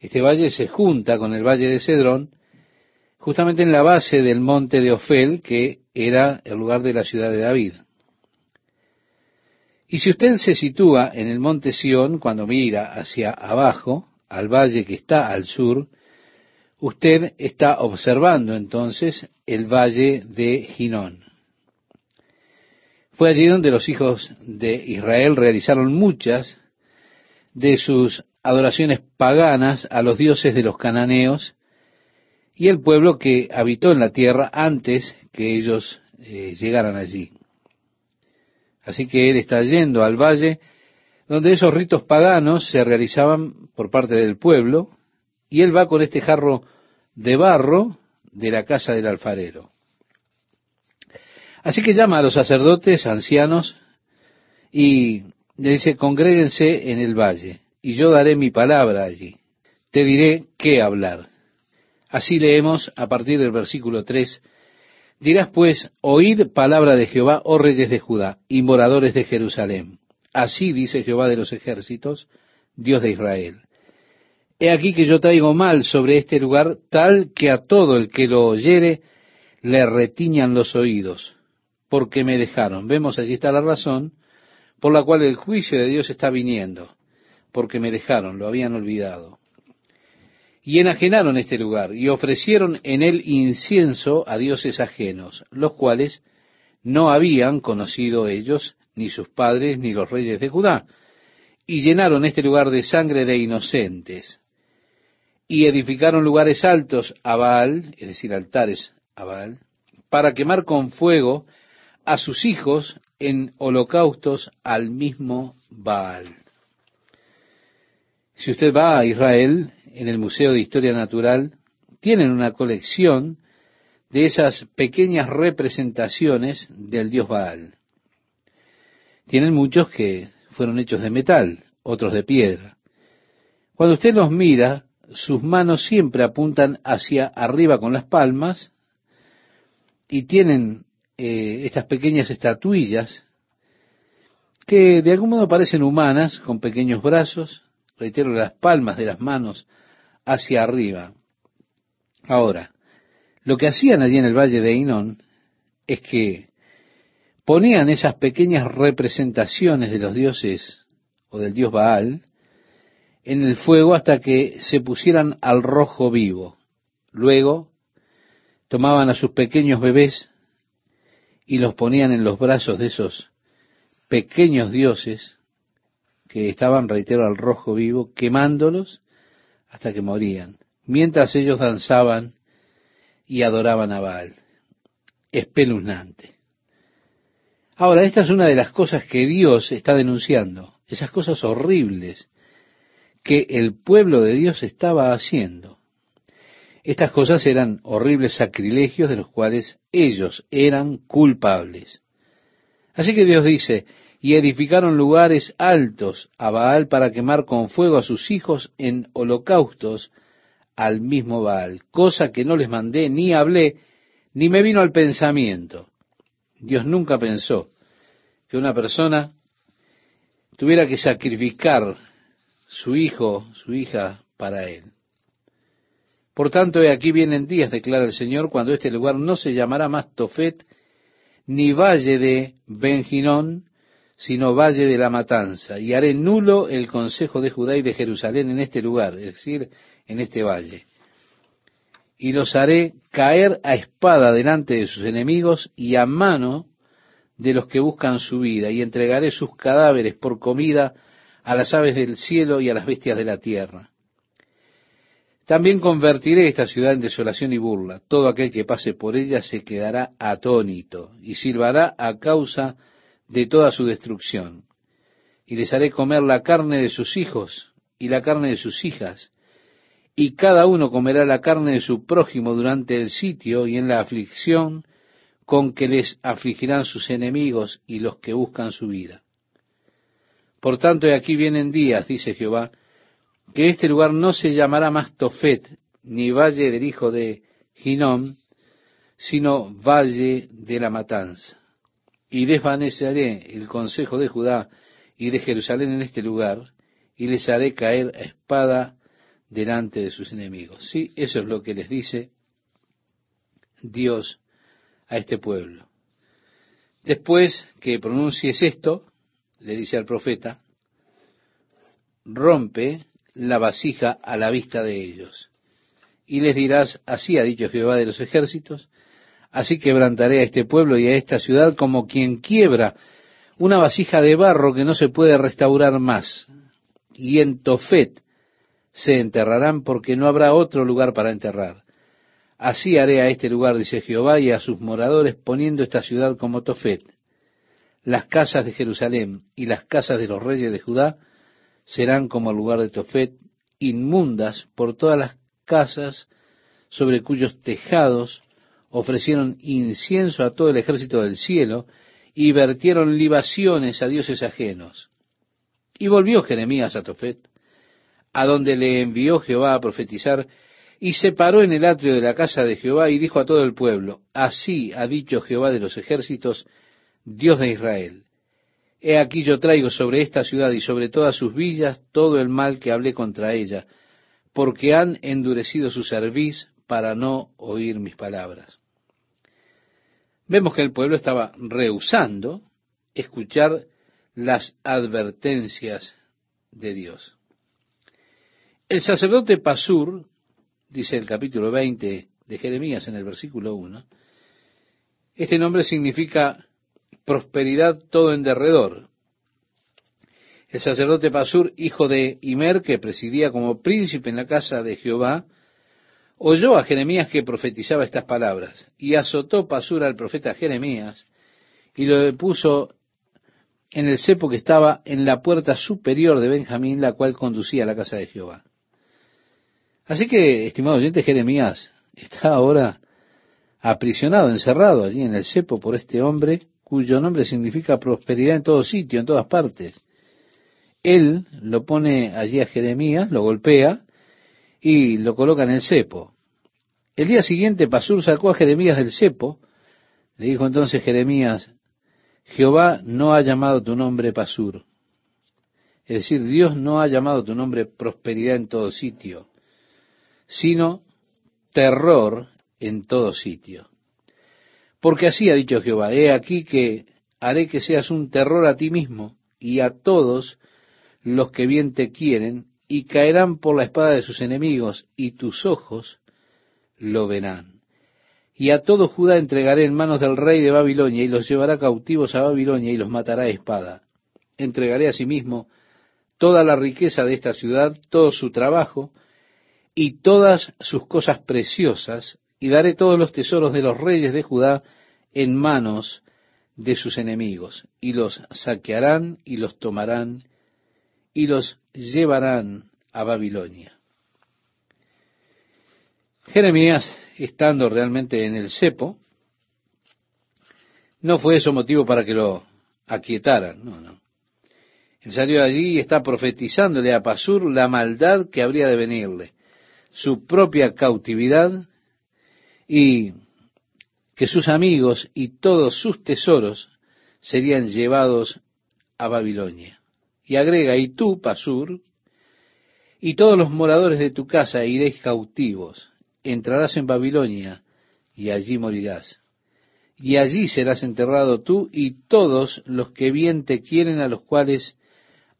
Este valle se junta con el valle de Cedrón, justamente en la base del monte de Ofel, que era el lugar de la ciudad de David. Y si usted se sitúa en el monte Sión, cuando mira hacia abajo, al valle que está al sur, usted está observando entonces el valle de Ginón. Fue allí donde los hijos de Israel realizaron muchas de sus adoraciones paganas a los dioses de los cananeos y el pueblo que habitó en la tierra antes que ellos eh, llegaran allí. Así que él está yendo al valle donde esos ritos paganos se realizaban por parte del pueblo, y él va con este jarro de barro de la casa del alfarero. Así que llama a los sacerdotes, ancianos, y le dice, congréguense en el valle, y yo daré mi palabra allí. Te diré qué hablar. Así leemos a partir del versículo 3, Dirás pues, oíd palabra de Jehová, oh reyes de Judá, y moradores de Jerusalén. Así dice Jehová de los ejércitos, Dios de Israel. He aquí que yo traigo mal sobre este lugar, tal que a todo el que lo oyere le retiñan los oídos, porque me dejaron. Vemos, allí está la razón por la cual el juicio de Dios está viniendo, porque me dejaron, lo habían olvidado y enajenaron este lugar y ofrecieron en él incienso a dioses ajenos, los cuales no habían conocido ellos, ni sus padres, ni los reyes de Judá, y llenaron este lugar de sangre de inocentes, y edificaron lugares altos a Baal, es decir, altares a Baal, para quemar con fuego a sus hijos en holocaustos al mismo Baal. Si usted va a Israel, en el Museo de Historia Natural, tienen una colección de esas pequeñas representaciones del dios Baal. Tienen muchos que fueron hechos de metal, otros de piedra. Cuando usted los mira, sus manos siempre apuntan hacia arriba con las palmas y tienen eh, estas pequeñas estatuillas que de algún modo parecen humanas, con pequeños brazos, reitero, las palmas de las manos hacia arriba. Ahora, lo que hacían allí en el valle de Inón es que ponían esas pequeñas representaciones de los dioses o del dios Baal en el fuego hasta que se pusieran al rojo vivo. Luego tomaban a sus pequeños bebés y los ponían en los brazos de esos pequeños dioses que estaban, reitero, al rojo vivo, quemándolos hasta que morían, mientras ellos danzaban y adoraban a Baal. Espeluznante. Ahora, esta es una de las cosas que Dios está denunciando, esas cosas horribles que el pueblo de Dios estaba haciendo. Estas cosas eran horribles sacrilegios de los cuales ellos eran culpables. Así que Dios dice, y edificaron lugares altos a Baal para quemar con fuego a sus hijos en holocaustos al mismo Baal, cosa que no les mandé ni hablé, ni me vino al pensamiento. Dios nunca pensó que una persona tuviera que sacrificar su hijo, su hija, para él. Por tanto, he aquí vienen días, declara el Señor, cuando este lugar no se llamará más Tofet, ni valle de Benjinón, sino valle de la matanza, y haré nulo el consejo de Judá y de Jerusalén en este lugar, es decir, en este valle. Y los haré caer a espada delante de sus enemigos y a mano de los que buscan su vida, y entregaré sus cadáveres por comida a las aves del cielo y a las bestias de la tierra. También convertiré esta ciudad en desolación y burla. Todo aquel que pase por ella se quedará atónito y silbará a causa de toda su destrucción. Y les haré comer la carne de sus hijos y la carne de sus hijas, y cada uno comerá la carne de su prójimo durante el sitio y en la aflicción con que les afligirán sus enemigos y los que buscan su vida. Por tanto, de aquí vienen días, dice Jehová, que este lugar no se llamará más Tofet, ni valle del hijo de Ginón, sino valle de la matanza y desvaneceré el consejo de Judá y de Jerusalén en este lugar, y les haré caer espada delante de sus enemigos. Sí, eso es lo que les dice Dios a este pueblo. Después que pronuncies esto, le dice al profeta, rompe la vasija a la vista de ellos. Y les dirás, así ha dicho Jehová de los ejércitos, Así quebrantaré a este pueblo y a esta ciudad como quien quiebra una vasija de barro que no se puede restaurar más. Y en Tofet se enterrarán porque no habrá otro lugar para enterrar. Así haré a este lugar, dice Jehová, y a sus moradores, poniendo esta ciudad como Tofet. Las casas de Jerusalén y las casas de los reyes de Judá serán como el lugar de Tofet, inmundas por todas las casas sobre cuyos tejados ofrecieron incienso a todo el ejército del cielo y vertieron libaciones a dioses ajenos. Y volvió Jeremías a Tofet, a donde le envió Jehová a profetizar, y se paró en el atrio de la casa de Jehová y dijo a todo el pueblo, Así ha dicho Jehová de los ejércitos, Dios de Israel. He aquí yo traigo sobre esta ciudad y sobre todas sus villas todo el mal que hablé contra ella, porque han endurecido su cerviz para no oír mis palabras. Vemos que el pueblo estaba rehusando escuchar las advertencias de Dios. El sacerdote Pasur, dice el capítulo 20 de Jeremías en el versículo 1, este nombre significa prosperidad todo en derredor. El sacerdote Pasur, hijo de Imer, que presidía como príncipe en la casa de Jehová, oyó a Jeremías que profetizaba estas palabras, y azotó Pasur al profeta Jeremías, y lo puso en el cepo que estaba en la puerta superior de Benjamín, la cual conducía a la casa de Jehová. Así que, estimado oyente, Jeremías está ahora aprisionado, encerrado allí en el cepo por este hombre cuyo nombre significa prosperidad en todo sitio, en todas partes. Él lo pone allí a Jeremías, lo golpea y lo coloca en el cepo. El día siguiente Pasur sacó a Jeremías del cepo. Le dijo entonces Jeremías, Jehová no ha llamado tu nombre Pasur. Es decir, Dios no ha llamado tu nombre prosperidad en todo sitio, sino terror en todo sitio. Porque así ha dicho Jehová, he aquí que haré que seas un terror a ti mismo y a todos los que bien te quieren, y caerán por la espada de sus enemigos, y tus ojos lo verán. Y a todo Judá entregaré en manos del rey de Babilonia, y los llevará cautivos a Babilonia, y los matará a espada. Entregaré asimismo toda la riqueza de esta ciudad, todo su trabajo, y todas sus cosas preciosas, y daré todos los tesoros de los reyes de Judá en manos de sus enemigos, y los saquearán y los tomarán y los llevarán a Babilonia. Jeremías, estando realmente en el cepo, no fue eso motivo para que lo aquietaran, no, no. Él salió allí y está profetizándole a Pasur la maldad que habría de venirle, su propia cautividad y que sus amigos y todos sus tesoros serían llevados a Babilonia. Y agrega, y tú, Pasur, y todos los moradores de tu casa iréis cautivos, entrarás en Babilonia, y allí morirás. Y allí serás enterrado tú y todos los que bien te quieren, a los cuales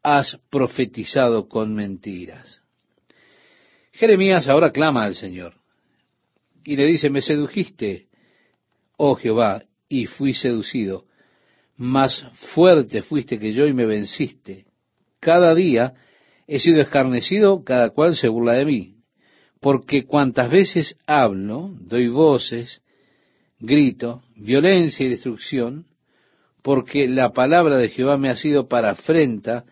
has profetizado con mentiras. Jeremías ahora clama al Señor y le dice, me sedujiste, oh Jehová, y fui seducido. Más fuerte fuiste que yo y me venciste. Cada día he sido escarnecido, cada cual se burla de mí. Porque cuantas veces hablo, doy voces, grito, violencia y destrucción, porque la palabra de Jehová me ha sido para afrenta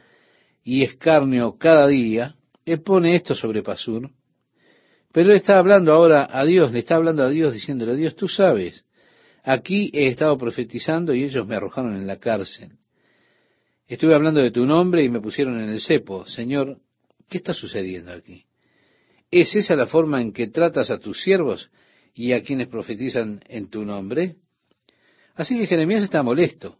y escarnio cada día, él pone esto sobre Pasur, pero él está hablando ahora a Dios, le está hablando a Dios diciéndole, Dios, tú sabes, aquí he estado profetizando y ellos me arrojaron en la cárcel. Estuve hablando de tu nombre y me pusieron en el cepo. Señor, ¿qué está sucediendo aquí? ¿Es esa la forma en que tratas a tus siervos y a quienes profetizan en tu nombre? Así que Jeremías está molesto.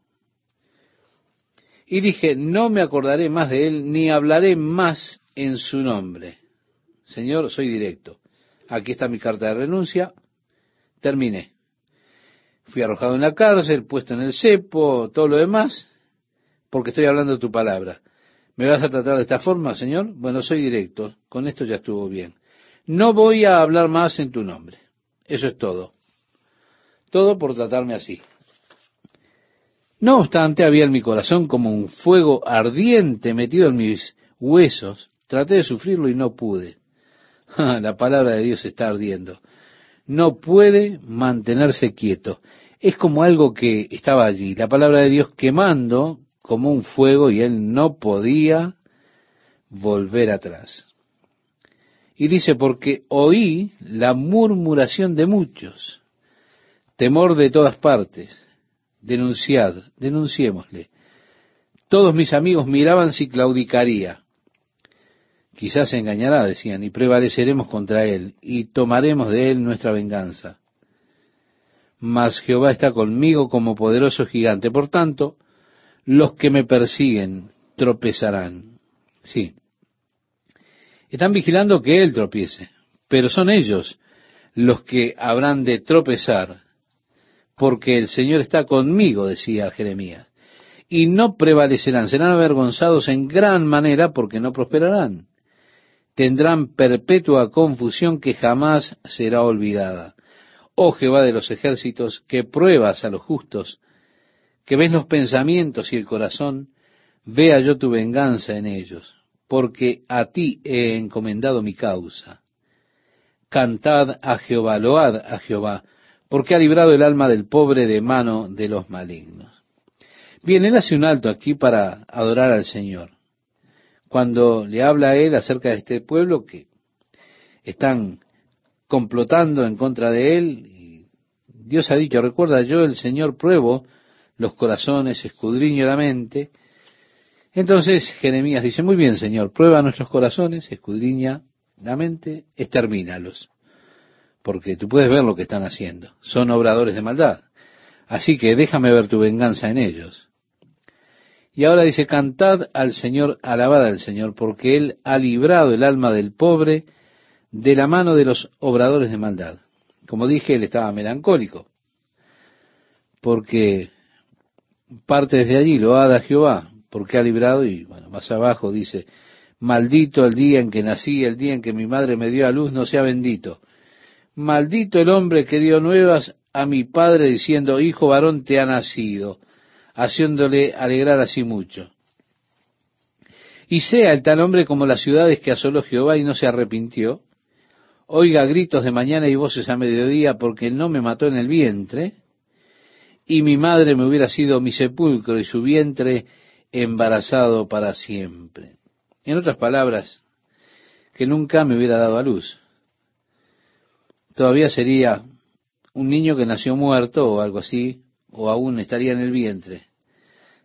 Y dije, no me acordaré más de él, ni hablaré más en su nombre. Señor, soy directo. Aquí está mi carta de renuncia. Terminé. Fui arrojado en la cárcel, puesto en el cepo, todo lo demás, porque estoy hablando tu palabra. ¿Me vas a tratar de esta forma, Señor? Bueno, soy directo. Con esto ya estuvo bien. No voy a hablar más en tu nombre. Eso es todo. Todo por tratarme así. No obstante, había en mi corazón como un fuego ardiente metido en mis huesos. Traté de sufrirlo y no pude. la palabra de Dios está ardiendo. No puede mantenerse quieto. Es como algo que estaba allí, la palabra de Dios quemando como un fuego y él no podía volver atrás. Y dice, porque oí la murmuración de muchos, temor de todas partes, denunciad, denunciémosle, Todos mis amigos miraban si claudicaría. Quizás se engañará, decían, y prevaleceremos contra él, y tomaremos de él nuestra venganza. Mas Jehová está conmigo como poderoso gigante. Por tanto, los que me persiguen tropezarán. Sí. Están vigilando que él tropiece, pero son ellos los que habrán de tropezar, porque el Señor está conmigo, decía Jeremías, y no prevalecerán, serán avergonzados en gran manera porque no prosperarán. Tendrán perpetua confusión que jamás será olvidada. Oh Jehová de los ejércitos, que pruebas a los justos, que ves los pensamientos y el corazón, vea yo tu venganza en ellos, porque a ti he encomendado mi causa. Cantad a Jehová, load a Jehová, porque ha librado el alma del pobre de mano de los malignos. Bien, él hace un alto aquí para adorar al Señor. Cuando le habla a él acerca de este pueblo que están complotando en contra de él, Dios ha dicho, recuerda yo el Señor pruebo los corazones, escudriño la mente. Entonces Jeremías dice, muy bien Señor, prueba nuestros corazones, escudriña la mente, extermínalos porque tú puedes ver lo que están haciendo. Son obradores de maldad. Así que déjame ver tu venganza en ellos. Y ahora dice, cantad al Señor, alabad al Señor, porque Él ha librado el alma del pobre de la mano de los obradores de maldad. Como dije, Él estaba melancólico, porque parte desde allí, lo a Jehová, porque ha librado, y bueno, más abajo dice, maldito el día en que nací, el día en que mi madre me dio a luz, no sea bendito. Maldito el hombre que dio nuevas a mi padre diciendo, hijo varón te ha nacido, haciéndole alegrar así mucho. Y sea el tal hombre como las ciudades que asoló Jehová y no se arrepintió, oiga gritos de mañana y voces a mediodía porque no me mató en el vientre, y mi madre me hubiera sido mi sepulcro y su vientre embarazado para siempre. En otras palabras, que nunca me hubiera dado a luz todavía sería un niño que nació muerto o algo así, o aún estaría en el vientre.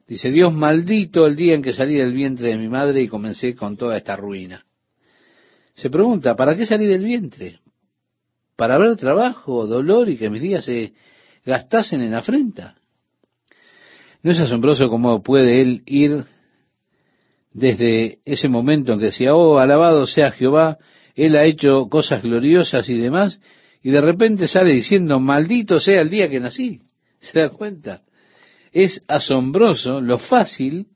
Dice, Dios maldito el día en que salí del vientre de mi madre y comencé con toda esta ruina. Se pregunta, ¿para qué salí del vientre? ¿Para ver trabajo, dolor y que mis días se gastasen en afrenta? ¿No es asombroso cómo puede él ir desde ese momento en que decía, oh, alabado sea Jehová, él ha hecho cosas gloriosas y demás, y de repente sale diciendo, maldito sea el día que nací. ¿Se da cuenta? Es asombroso lo fácil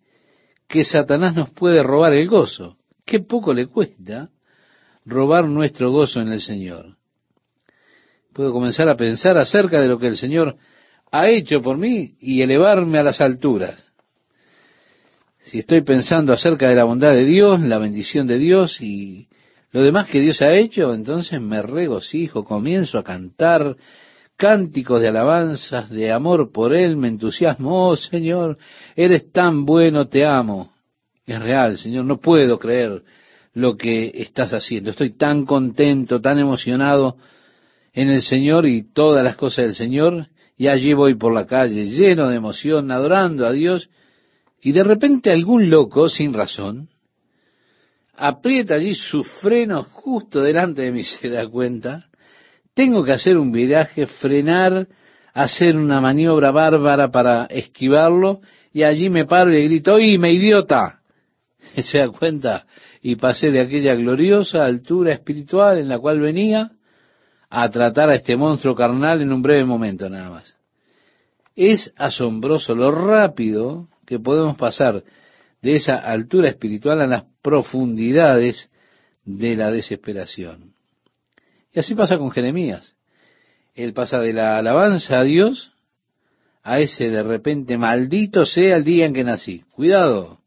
que Satanás nos puede robar el gozo. Qué poco le cuesta robar nuestro gozo en el Señor. Puedo comenzar a pensar acerca de lo que el Señor ha hecho por mí y elevarme a las alturas. Si estoy pensando acerca de la bondad de Dios, la bendición de Dios y lo demás que Dios ha hecho, entonces me regocijo, comienzo a cantar cánticos de alabanzas, de amor por Él, me entusiasmo, oh Señor, eres tan bueno, te amo. Es real, Señor, no puedo creer lo que estás haciendo. Estoy tan contento, tan emocionado en el Señor y todas las cosas del Señor, y allí voy por la calle lleno de emoción, adorando a Dios, y de repente algún loco, sin razón, aprieta allí su freno justo delante de mí, se da cuenta, tengo que hacer un viraje, frenar, hacer una maniobra bárbara para esquivarlo, y allí me paro y le grito, ¡oíme, idiota! Se da cuenta, y pasé de aquella gloriosa altura espiritual en la cual venía a tratar a este monstruo carnal en un breve momento nada más. Es asombroso lo rápido que podemos pasar de esa altura espiritual a las profundidades de la desesperación. Y así pasa con Jeremías. Él pasa de la alabanza a Dios a ese de repente maldito sea el día en que nací. Cuidado,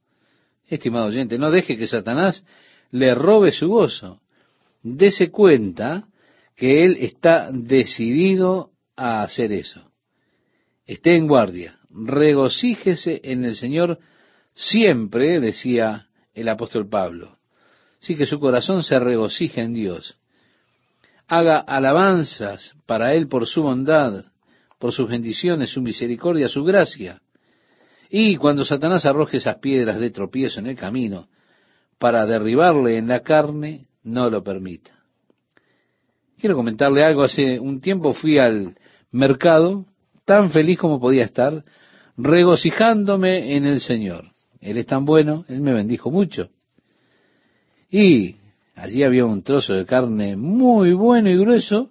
estimado oyente, no deje que Satanás le robe su gozo. Dese cuenta que él está decidido a hacer eso. Esté en guardia, regocíjese en el Señor siempre, decía el apóstol Pablo. Sí que su corazón se regocija en Dios. Haga alabanzas para Él por su bondad, por sus bendiciones, su misericordia, su gracia. Y cuando Satanás arroje esas piedras de tropiezo en el camino para derribarle en la carne, no lo permita. Quiero comentarle algo. Hace un tiempo fui al mercado tan feliz como podía estar, regocijándome en el Señor. Él es tan bueno, Él me bendijo mucho. Y allí había un trozo de carne muy bueno y grueso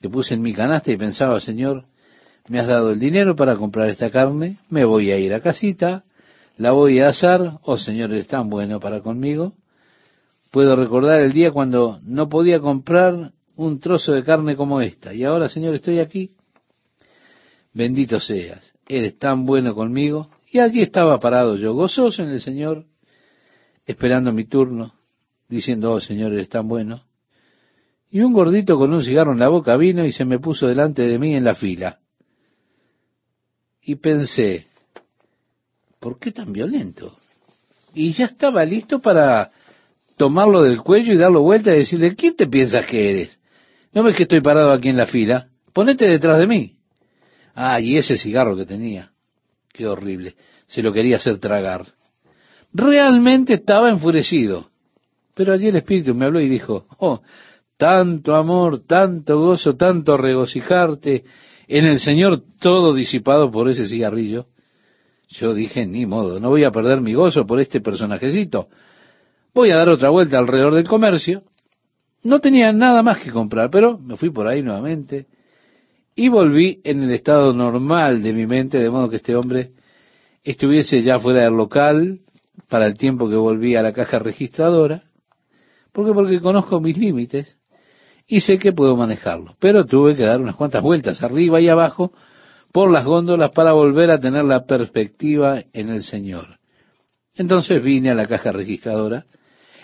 que puse en mi canasta y pensaba, Señor, me has dado el dinero para comprar esta carne, me voy a ir a casita, la voy a asar, oh Señor, eres tan bueno para conmigo. Puedo recordar el día cuando no podía comprar un trozo de carne como esta, y ahora, Señor, estoy aquí. Bendito seas, eres tan bueno conmigo. Y allí estaba parado yo, gozoso en el Señor, esperando mi turno, diciendo, oh Señor, eres tan bueno. Y un gordito con un cigarro en la boca vino y se me puso delante de mí en la fila. Y pensé, ¿por qué tan violento? Y ya estaba listo para tomarlo del cuello y darlo vuelta y decirle, ¿quién te piensas que eres? ¿No ves que estoy parado aquí en la fila? Ponete detrás de mí. Ah, y ese cigarro que tenía. Qué horrible. Se lo quería hacer tragar. Realmente estaba enfurecido. Pero allí el Espíritu me habló y dijo, oh, tanto amor, tanto gozo, tanto regocijarte en el Señor, todo disipado por ese cigarrillo. Yo dije, ni modo, no voy a perder mi gozo por este personajecito. Voy a dar otra vuelta alrededor del comercio. No tenía nada más que comprar, pero me fui por ahí nuevamente y volví en el estado normal de mi mente, de modo que este hombre estuviese ya fuera del local para el tiempo que volví a la caja registradora. ¿Por qué? Porque conozco mis límites y sé que puedo manejarlo. Pero tuve que dar unas cuantas vueltas arriba y abajo por las góndolas para volver a tener la perspectiva en el Señor. Entonces vine a la caja registradora,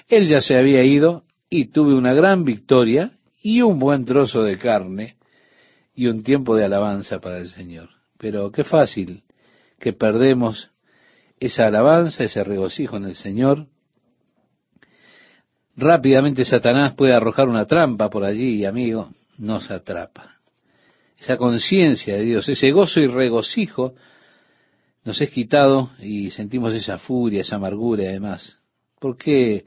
él ya se había ido y tuve una gran victoria y un buen trozo de carne y un tiempo de alabanza para el Señor. Pero qué fácil que perdemos esa alabanza, ese regocijo en el Señor. Rápidamente Satanás puede arrojar una trampa por allí y amigo, nos atrapa. Esa conciencia de Dios, ese gozo y regocijo nos es quitado y sentimos esa furia, esa amargura y además. Porque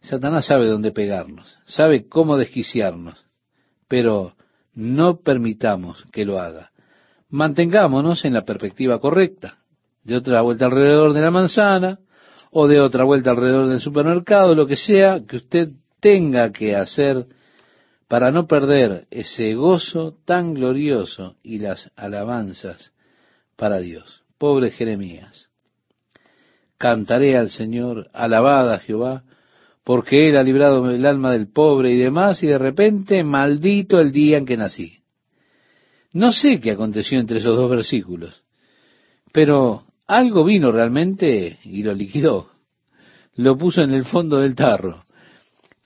Satanás sabe dónde pegarnos, sabe cómo desquiciarnos, pero no permitamos que lo haga. Mantengámonos en la perspectiva correcta. De otra vuelta alrededor de la manzana, o de otra vuelta alrededor del supermercado, lo que sea que usted tenga que hacer para no perder ese gozo tan glorioso y las alabanzas para Dios. Pobre Jeremías. Cantaré al Señor, alabada Jehová, porque Él ha librado el alma del pobre y demás, y de repente, maldito el día en que nací. No sé qué aconteció entre esos dos versículos, pero algo vino realmente y lo liquidó. Lo puso en el fondo del tarro.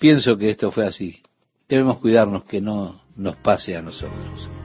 Pienso que esto fue así. Debemos cuidarnos que no nos pase a nosotros.